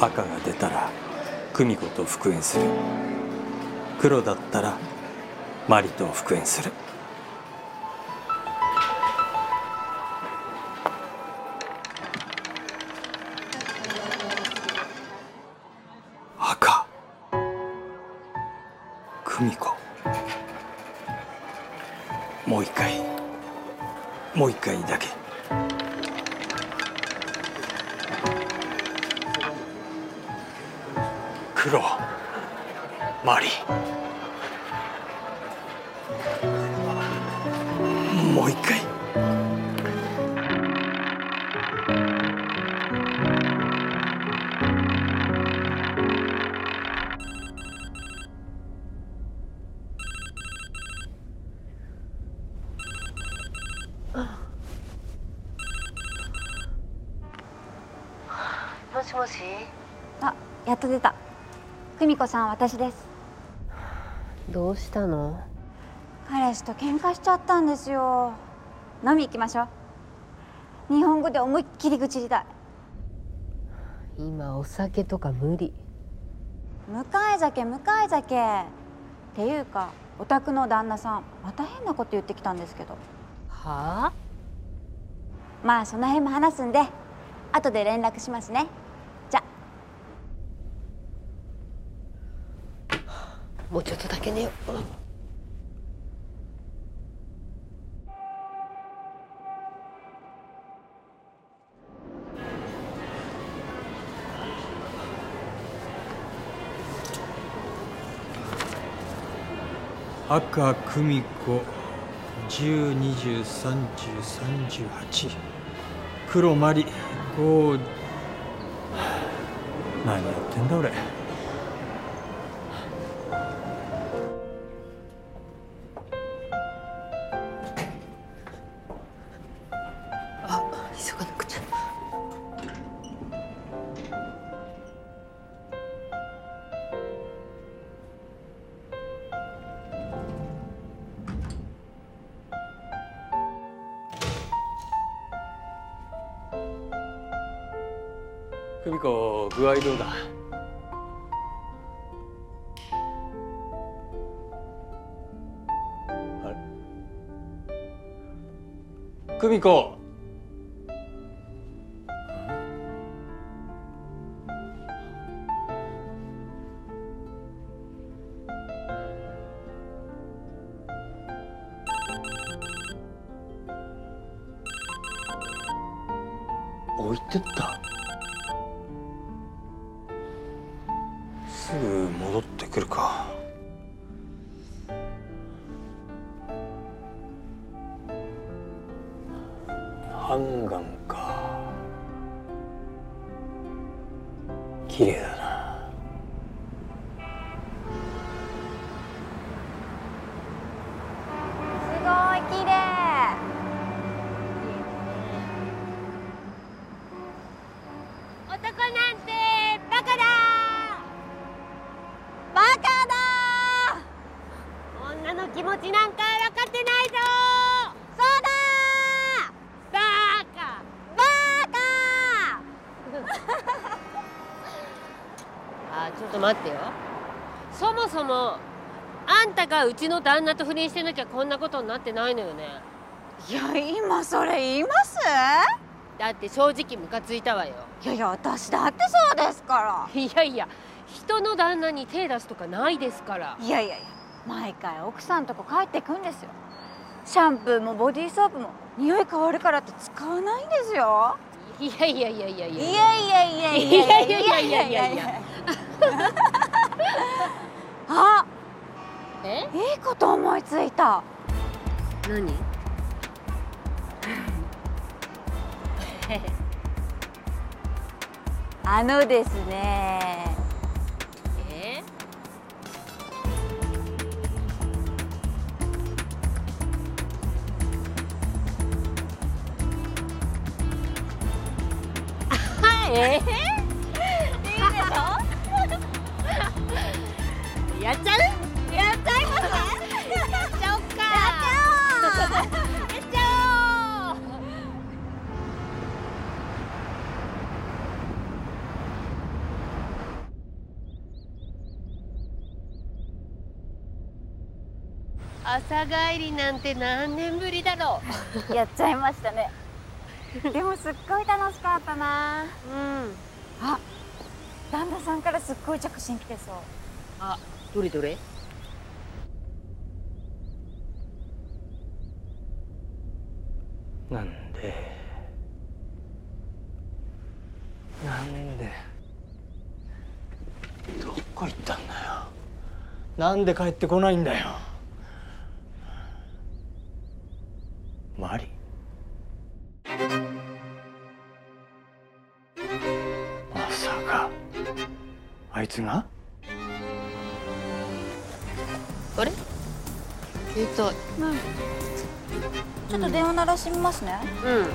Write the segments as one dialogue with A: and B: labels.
A: 赤が出たら久美子と復縁する。黒だったらマリと復縁する。赤。久美子。もう一回。もう一回だけ。黒マリ。もう一回。
B: もしもし？
C: あ、やっと出た。久美子さん、私です。
B: どうしたの？
C: 彼氏と喧嘩しちゃったんですよ。飲み行きましょう。日本語で思いっきり愚痴りたい。
B: 今お酒とか無理？
C: 向かい酒、向かい酒。っていうか、お宅の旦那さん、また変なこと言ってきたんですけど。
B: はあ？
C: まあ、その辺も話すんで、後で連絡しますね。
B: けねえよ。この
A: 赤久美子10203038黒5何やってんだ俺。
B: 急がなくちゃ。
A: 久美子具合どうだ？あれ？久美子いてった。すぐ戻ってくるか。ハンガンか。綺麗だ
B: 気持ちなんか分かってないぞ。
C: そうだ
B: バカ
C: バカ
B: あちょっと待ってよ。そもそもあんたがうちの旦那と不倫してなきゃこんなことになってないのよね。
C: いや今それ言います？
B: だって正直ムカついたわよ。
C: いやいや私だってそうですか
B: いやいや人の旦那に手出すとかないですから
C: ら。いやいやいや毎回奥さんとこ帰ってくんですよ。シャンプーもボディーソープも匂い変わるからって使わないんですよ。
B: いやいやいやいやい
C: い
B: や
C: やいやいやいやいやいやいやいやいや。あ
B: え？
C: いいこと思いついた。
B: 何？
C: あのですね
B: えー、
C: いいでしょ
B: やっちゃう
C: やっちゃいます
B: やっちゃおっか
C: やっちゃおう
B: 朝帰りなんて何年ぶりだろう。
C: やっちゃいましたね。でもすっごい楽しかったな。
B: ううん。
C: あ旦那さんからすっごい着信来てそう。
B: あどれどれ？
A: なんで？なんで？どこ行ったんだよ。なんで帰ってこないんだよあいつが？
B: あれ？携帯
C: ちょっと電話鳴らしてみますね、
B: うん。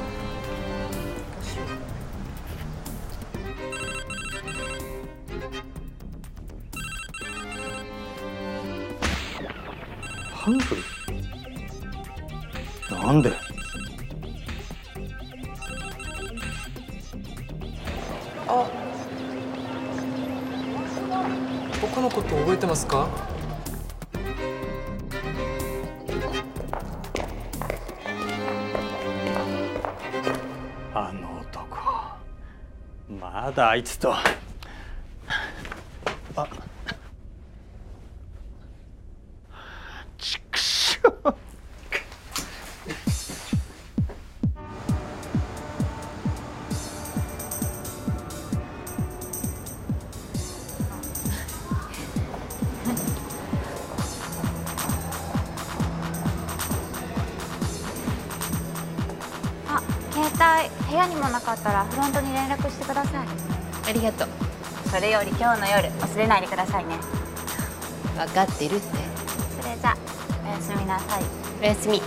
A: ハングル？なんで？
D: あ子のこと覚えてますか？
A: あの男。まだあいつと。
C: 携帯部屋にもなかったらフロントに連絡してください。
B: ありがとう。
C: それより今日の夜忘れないでくださいね。
B: 分かってるって。
C: それじゃおやすみなさい。
B: おやすみ